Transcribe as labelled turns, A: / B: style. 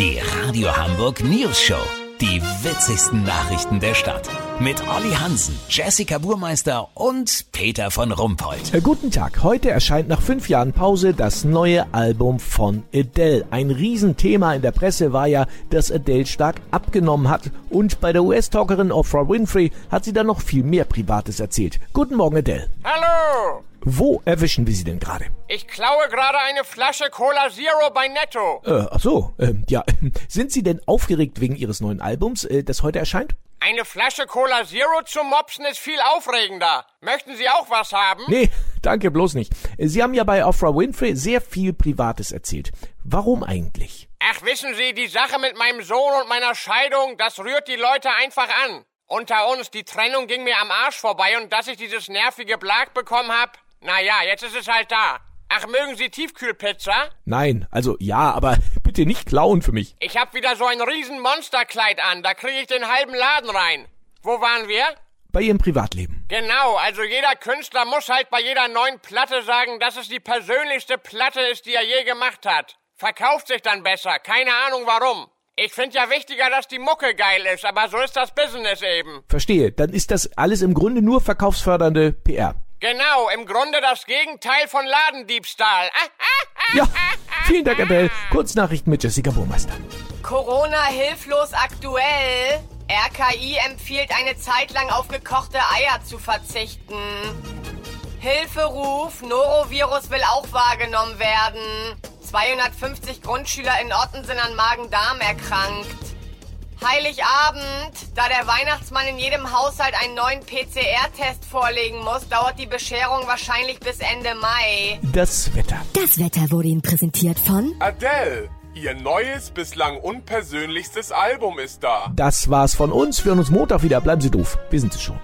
A: Die Radio Hamburg News Show. Die witzigsten Nachrichten der Stadt. Mit Olli Hansen, Jessica Burmeister und Peter von Rumpold.
B: Äh, Guten Tag. Heute erscheint nach fünf Jahren Pause das neue Album von Adele. Ein Riesenthema in der Presse war ja, dass Adele stark abgenommen hat. Und bei der US-Talkerin Oprah Winfrey hat sie dann noch viel mehr Privates erzählt. Guten Morgen, Adele.
C: Hallo!
B: Wo erwischen wir Sie denn gerade?
C: Ich klaue gerade eine Flasche Cola Zero bei Netto.
B: Äh, ach so, ähm, ja. Sind Sie denn aufgeregt wegen Ihres neuen Albums, äh, das heute erscheint?
C: Eine Flasche Cola Zero zu mopsen ist viel aufregender. Möchten Sie auch was haben?
B: Nee, danke bloß nicht. Sie haben ja bei Oprah Winfrey sehr viel Privates erzählt. Warum eigentlich?
C: Ach, wissen Sie, die Sache mit meinem Sohn und meiner Scheidung, das rührt die Leute einfach an. Unter uns, die Trennung ging mir am Arsch vorbei und dass ich dieses nervige Blag bekommen hab, naja, jetzt ist es halt da. Ach, mögen Sie Tiefkühlpizza?
B: Nein, also ja, aber bitte nicht klauen für mich.
C: Ich hab wieder so ein riesen Monsterkleid an, da kriege ich den halben Laden rein. Wo waren wir?
B: Bei Ihrem Privatleben.
C: Genau, also jeder Künstler muss halt bei jeder neuen Platte sagen, dass es die persönlichste Platte ist, die er je gemacht hat. Verkauft sich dann besser, keine Ahnung warum. Ich find ja wichtiger, dass die Mucke geil ist, aber so ist das Business eben.
B: Verstehe, dann ist das alles im Grunde nur verkaufsfördernde PR.
C: Genau, im Grunde das Gegenteil von Ladendiebstahl. Ah, ah, ah,
B: Ja, vielen Dank. Adele. Kurznachrichten mit Jessica Burmeister.
D: Corona hilflos aktuell. RKI empfiehlt eine Zeit lang auf gekochte Eier zu verzichten. Hilferuf, Norovirus will auch wahrgenommen werden. 250 Grundschüler in Otten sind an Magen-Darm erkrankt. Heiligabend, da der Weihnachtsmann in jedem Haushalt einen neuen PCR-Test vorlegen muss, dauert die Bescherung wahrscheinlich bis Ende Mai.
B: Das Wetter.
E: Das Wetter wurde Ihnen präsentiert von
F: Adele, ihr neues, bislang unpersönlichstes Album ist da.
B: Das war's von uns. Wir hören uns Montag wieder. Bleiben Sie doof. Wir sind es schon.